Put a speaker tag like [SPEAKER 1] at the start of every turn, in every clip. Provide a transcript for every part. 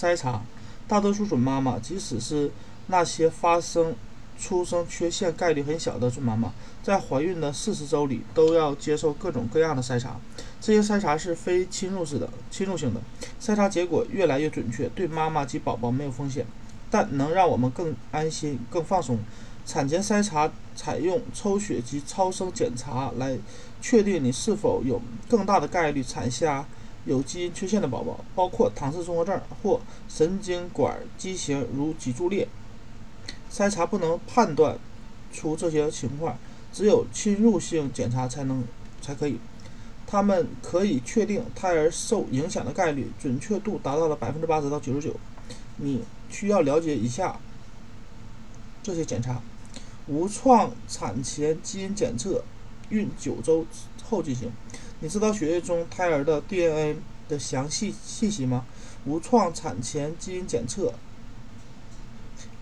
[SPEAKER 1] 筛查。大多数准妈妈，即使是那些发生出生缺陷概率很小的准妈妈，在怀孕的四十周里都要接受各种各样的筛查。这些筛查是非侵入式的、侵入性的。筛查结果越来越准确，对妈妈及宝宝没有风险，但能让我们更安心、更放松。产前筛查采用抽血及超声检查来确定你是否有更大的概率产下。有基因缺陷的宝宝，包括唐氏综合症或神经管畸形，如脊柱裂。筛查不能判断出这些情况，只有侵入性检查才能才可以。他们可以确定胎儿受影响的概率，准确度达到了百分之八十到九十九。你需要了解以下这些检查：无创产前基因检测，孕九周后进行。你知道血液中胎儿的 DNA 的详细信息吗？无创产前基因检测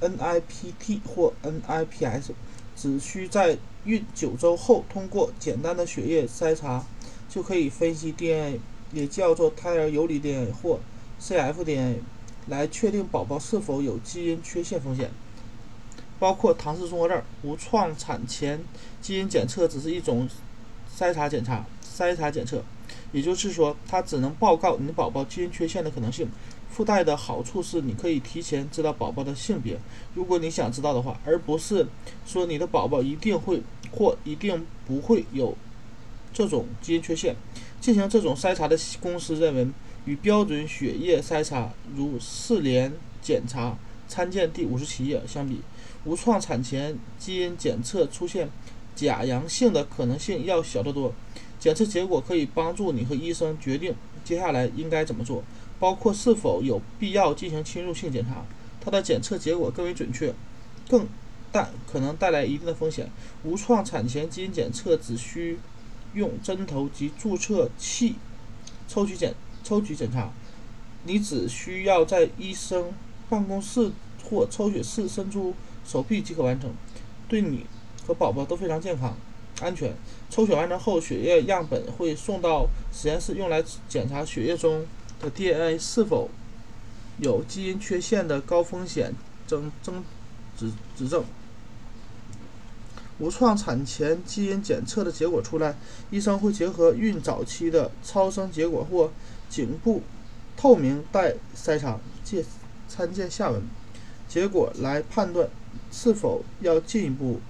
[SPEAKER 1] （NIPT 或 NIPS） 只需在孕九周后通过简单的血液筛查就可以分析 DNA，也叫做胎儿游离 DNA 或 cfDNA，来确定宝宝是否有基因缺陷风险，包括唐氏综合症。无创产前基因检测只是一种筛查检查。筛查检测，也就是说，它只能报告你宝宝基因缺陷的可能性。附带的好处是，你可以提前知道宝宝的性别，如果你想知道的话，而不是说你的宝宝一定会或一定不会有这种基因缺陷。进行这种筛查的公司认为，与标准血液筛查如四联检查（参见第五十七页）相比，无创产前基因检测出现假阳性的可能性要小得多。检测结果可以帮助你和医生决定接下来应该怎么做，包括是否有必要进行侵入性检查。它的检测结果更为准确，更但可能带来一定的风险。无创产前基因检测只需用针头及注射器抽取检抽取检查，你只需要在医生办公室或抽血室伸出手臂即可完成，对你和宝宝都非常健康。安全。抽血完成后，血液样本会送到实验室，用来检查血液中的 DNA 是否有基因缺陷的高风险增增指指证。无创产前基因检测的结果出来，医生会结合孕早期的超声结果或颈部透明带筛查（见参见下文）结果来判断是否要进一步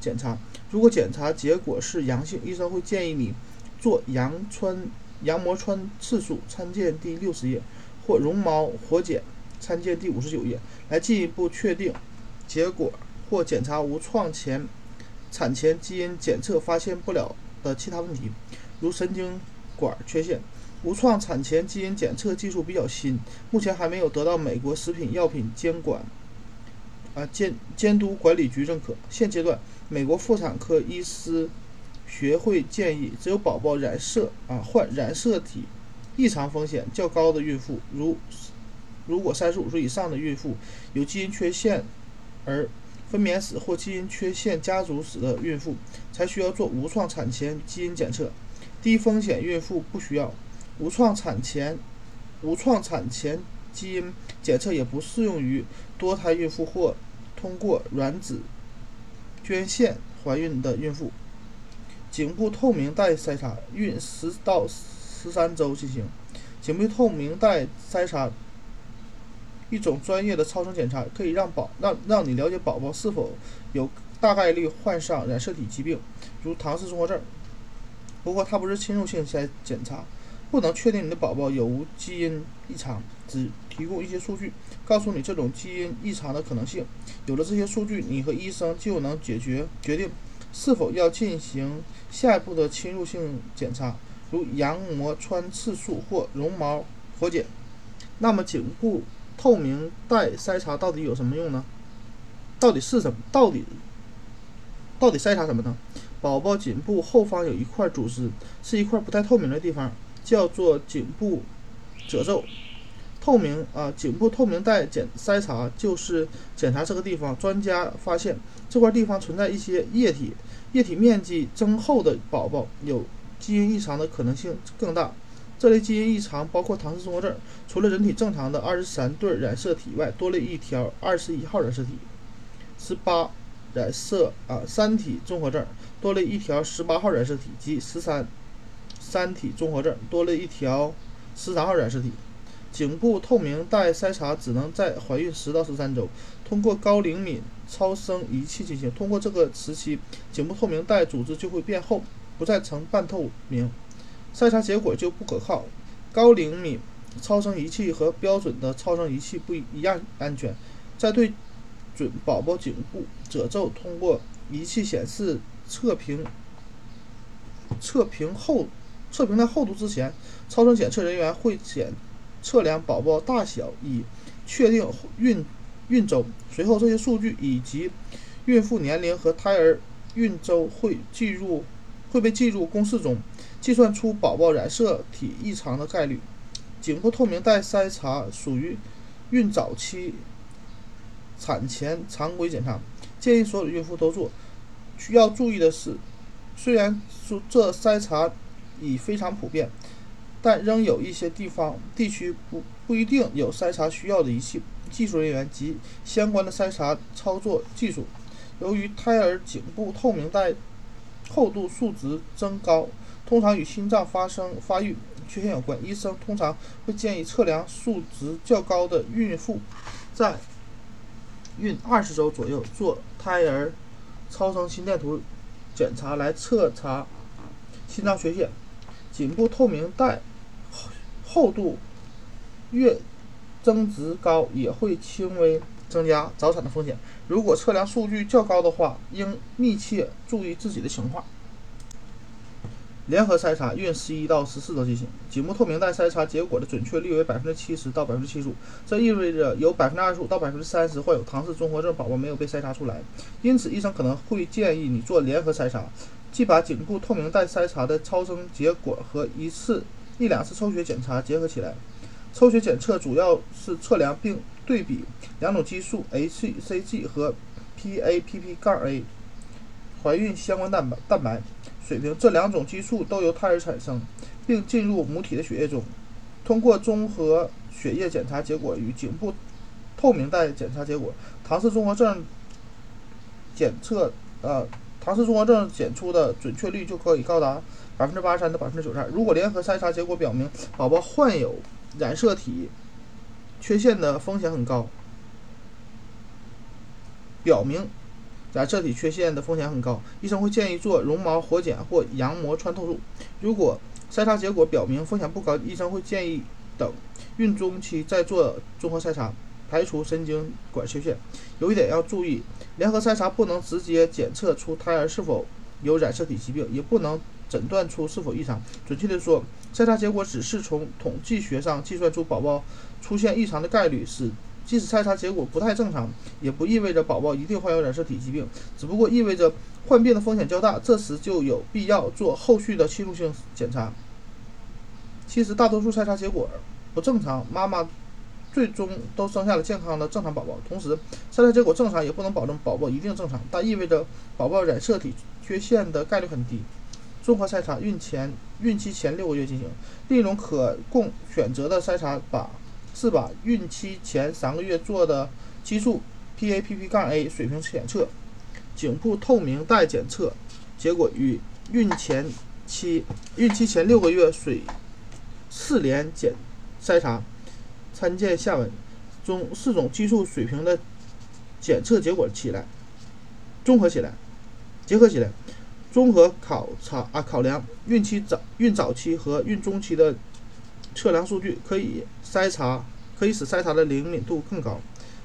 [SPEAKER 1] 检查。如果检查结果是阳性，医生会建议你做羊穿羊膜穿刺术（参见第六十页）或绒毛活检（参见第五十九页）来进一步确定结果，或检查无创前产前基因检测发现不了的其他问题，如神经管缺陷。无创产前基因检测技术比较新，目前还没有得到美国食品药品监管啊监监督管理局认可。现阶段。美国妇产科医师学会建议，只有宝宝染色啊患染色体异常风险较高的孕妇，如如果三十五岁以上的孕妇有基因缺陷而分娩史或基因缺陷家族史的孕妇，才需要做无创产前基因检测。低风险孕妇不需要无创产前无创产前基因检测，也不适用于多胎孕妇或通过卵子。捐献怀孕的孕妇，颈部透明带筛查，孕十到十三周进行。颈部透明带筛查，一种专业的超声检查，可以让宝让让你了解宝宝是否有大概率患上染色体疾病，如唐氏综合症。不过它不是侵入性筛检查，不能确定你的宝宝有无基因异常，只提供一些数据。告诉你这种基因异常的可能性，有了这些数据，你和医生就能解决决定是否要进行下一步的侵入性检查，如羊膜穿刺术或绒毛活检。那么颈部透明带筛查到底有什么用呢？到底是什么？到底到底筛查什么呢？宝宝颈部后方有一块组织，是一块不太透明的地方，叫做颈部褶皱。透明啊，颈部透明带检筛查就是检查这个地方。专家发现这块地方存在一些液体，液体面积增厚的宝宝有基因异常的可能性更大。这类基因异常包括唐氏综合症。除了人体正常的二十三对染色体外，多了一条二十一号染色体。十八染色啊三体综合症多了一条十八号染色体及十三三体综合症多了一条十三号染色体。颈部透明带筛查只能在怀孕十到十三周，通过高灵敏超声仪器进行。通过这个时期，颈部透明带组织就会变厚，不再呈半透明，筛查结果就不可靠。高灵敏超声仪器和标准的超声仪器不一样安全，在对准宝宝颈部褶皱通过仪器显示测评测评后测评的厚度之前，超声检测人员会检。测量宝宝大小以确定孕孕周，随后这些数据以及孕妇年龄和胎儿孕周会计入会被计入公式中，计算出宝宝染色体异常的概率。颈部透明带筛查属于孕早期产前常规检查，建议所有孕妇都做。需要注意的是，虽然说这筛查已非常普遍。但仍有一些地方地区不不一定有筛查需要的仪器、技术人员及相关的筛查操作技术。由于胎儿颈部透明带厚度数值增高，通常与心脏发生发育缺陷有关，医生通常会建议测量数值较高的孕妇在孕二十周左右做胎儿超声心电图检查来测查心脏缺陷。颈部透明带厚度越增值高，也会轻微增加早产的风险。如果测量数据较高的话，应密切注意自己的情况。联合筛查，孕十一到十四周进行。颈部透明带筛查结果的准确率为百分之七十到百分之七十五，这意味着有百分之二十五到百分之三十患有唐氏综合症宝宝没有被筛查出来。因此，医生可能会建议你做联合筛查，即把颈部透明带筛查的超声结果和一次。一两次抽血检查结合起来，抽血检测主要是测量并对比两种激素 hCG 和 PAPP 杠 A 怀孕相关蛋白蛋白水平。这两种激素都由胎儿产生，并进入母体的血液中。通过综合血液检查结果与颈部透明带检查结果，唐氏综合症检测呃唐氏综合症检出的准确率就可以高达。百分之八十三到百分之九十二。如果联合筛查结果表明宝宝患有染色体缺陷的风险很高，表明染色体缺陷的风险很高，医生会建议做绒毛活检或羊膜穿透术。如果筛查结果表明风险不高，医生会建议等孕中期再做综合筛查，排除神经管缺陷。有一点要注意，联合筛查不能直接检测出胎儿是否有染色体疾病，也不能。诊断出是否异常，准确的说，筛查结果只是从统计学上计算出宝宝出现异常的概率，是即使筛查结果不太正常，也不意味着宝宝一定患有染色体疾病，只不过意味着患病的风险较大，这时就有必要做后续的侵入性检查。其实大多数筛查结果不正常，妈妈最终都生下了健康的正常宝宝。同时，筛查结果正常也不能保证宝宝一定正常，但意味着宝宝染色体缺陷的概率很低。综合筛查，孕前、孕期前六个月进行。另一种可供选择的筛查把是把孕期前三个月做的激素 PAPP- 杠 A 水平检测、颈部透明带检测结果与孕前期、孕期前六个月水四联检筛查参见下文中四种激素水平的检测结果起来，综合起来，结合起来。综合考察啊，考量孕期早、孕早期和孕中期的测量数据，可以筛查，可以使筛查的灵敏度更高。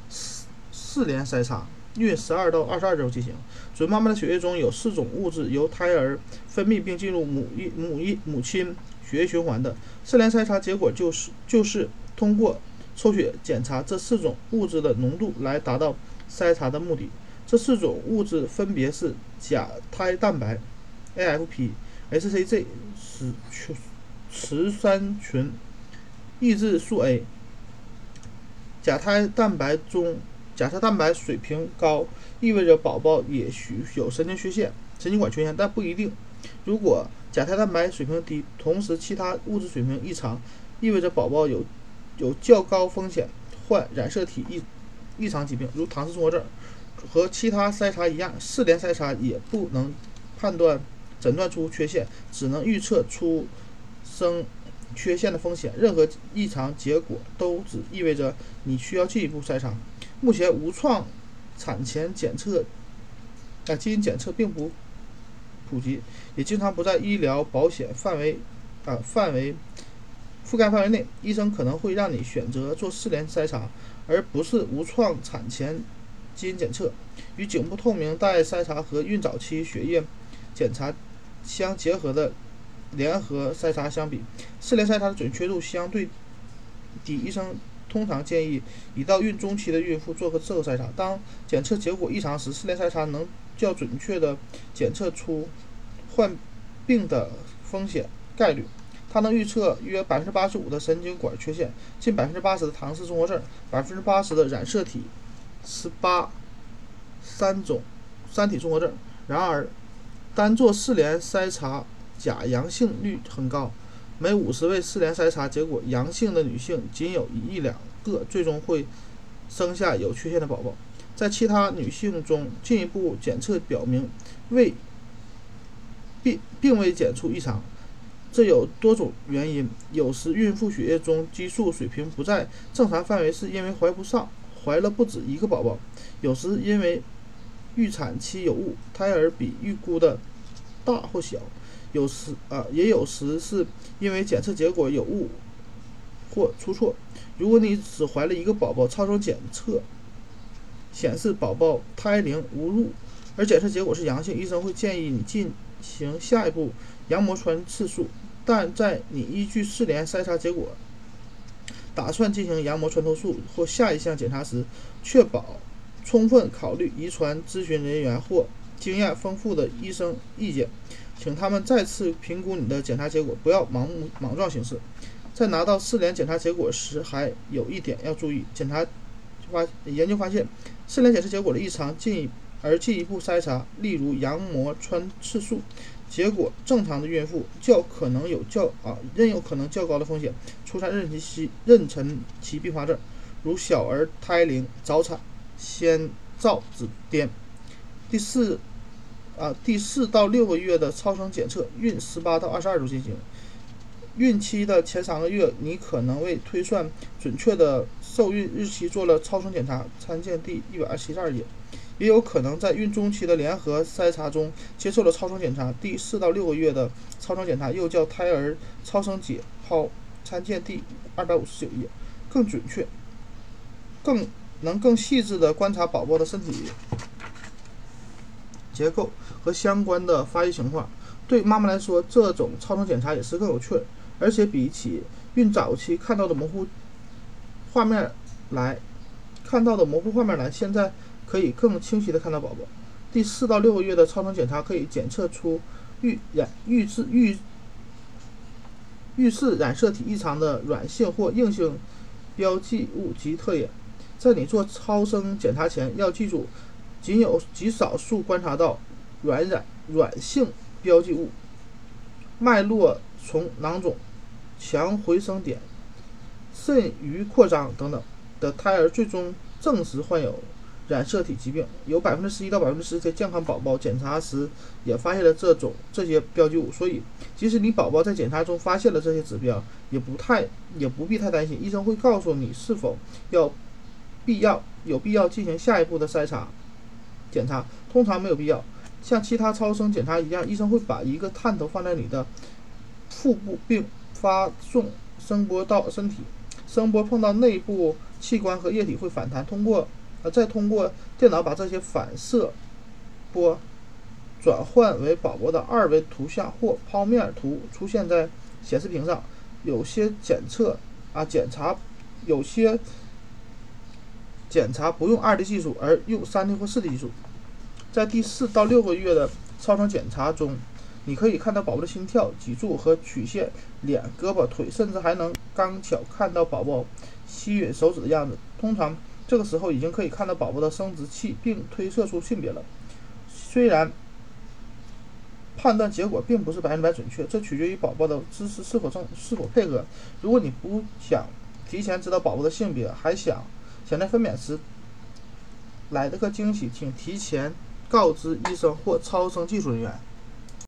[SPEAKER 1] 四四联筛查，孕十二到二十二周进行。准妈妈的血液中有四种物质由胎儿分泌并进入母一母一母亲血液循环的。四联筛查结果就是就是通过抽血检查这四种物质的浓度来达到筛查的目的。这四种物质分别是甲胎蛋白 （AFP）、hCG（ 雌雌三群抑制素 A）。甲胎蛋白中甲胎蛋白水平高，意味着宝宝也许有神经缺陷、神经管缺陷，但不一定。如果甲胎蛋白水平低，同时其他物质水平异常，意味着宝宝有有较高风险患染色体异异常疾病，如唐氏综合症。和其他筛查一样，四联筛查也不能判断诊断出缺陷，只能预测出生缺陷的风险。任何异常结果都只意味着你需要进一步筛查。目前无创产前检测啊基因检测并不普及，也经常不在医疗保险范围啊范围覆盖范围内。医生可能会让你选择做四联筛查，而不是无创产前基因检测。与颈部透明带筛查和孕早期血液检查相结合的联合筛查相比，四联筛查的准确度相对低。医生通常建议已到孕中期的孕妇做个这个筛查。当检测结果异常时，四联筛查能较准确地检测出患病的风险概率。它能预测约百分之八十五的神经管缺陷，近百分之八十的唐氏综合症，百分之八十的染色体十八。三种三体综合症。然而，单做四联筛查假阳性率很高，每五十位四联筛查结果阳性的女性，仅有一两个最终会生下有缺陷的宝宝。在其他女性中，进一步检测表明未并并未检出异常。这有多种原因：有时孕妇血液中激素水平不在正常范围，是因为怀不上，怀了不止一个宝宝；有时因为预产期有误，胎儿比预估的大或小，有时啊也有时是因为检测结果有误或出错。如果你只怀了一个宝宝，超声检测显示宝宝胎龄无误，而检测结果是阳性，医生会建议你进行下一步羊膜穿刺术。但在你依据四联筛查结果打算进行羊膜穿透术或下一项检查时，确保。充分考虑遗传咨询人员或经验丰富的医生意见，请他们再次评估你的检查结果，不要盲目莽撞行事。在拿到四联检查结果时，还有一点要注意：检查发研究发现，四联检测结果的异常，进而进一步筛查，例如羊膜穿刺术结果正常的孕妇，较可能有较啊仍有可能较高的风险出现妊娠期妊娠期并发症，如小儿胎龄、早产。先兆子癫，第四啊第四到六个月的超声检测，孕十八到二十二周进行。孕期的前三个月，你可能为推算准确的受孕日期做了超声检查，参见第一百七十二页。也有可能在孕中期的联合筛查中接受了超声检查。第四到六个月的超声检查又叫胎儿超声解剖，参见第二百五十九页，更准确，更。能更细致地观察宝宝的身体结构和相关的发育情况。对妈妈来说，这种超声检查也是更有趣，而且比起孕早期看到的模糊画面来，看到的模糊画面来，现在可以更清晰地看到宝宝。第四到六个月的超声检查可以检测出预染预制预预示染色体异常的软性或硬性标记物及特点。在你做超声检查前，要记住，仅有极少数观察到软染软性标记物、脉络丛囊肿、强回声点、肾盂扩张等等的胎儿，最终证实患有染色体疾病。有百分之十一到百分之十的健康宝宝检查时也发现了这种这些标记物，所以即使你宝宝在检查中发现了这些指标，也不太也不必太担心，医生会告诉你是否要。必要有必要进行下一步的筛查检查，通常没有必要。像其他超声检查一样，医生会把一个探头放在你的腹部，并发送声波到身体。声波碰到内部器官和液体会反弹，通过啊再通过电脑把这些反射波转换为宝宝的二维图像或剖面图，出现在显示屏上。有些检测啊检查有些。检查不用二 D 技术，而用三 D 或四 D 技术。在第四到六个月的超声检查中，你可以看到宝宝的心跳、脊柱和曲线、脸、胳膊、腿，甚至还能刚巧看到宝宝吸吮手指的样子。通常这个时候已经可以看到宝宝的生殖器，并推测出性别了。虽然判断结果并不是百分之百准确，这取决于宝宝的知识是否正是否配合。如果你不想提前知道宝宝的性别，还想想在分娩时来了个惊喜，请提前告知医生或超声技术人员。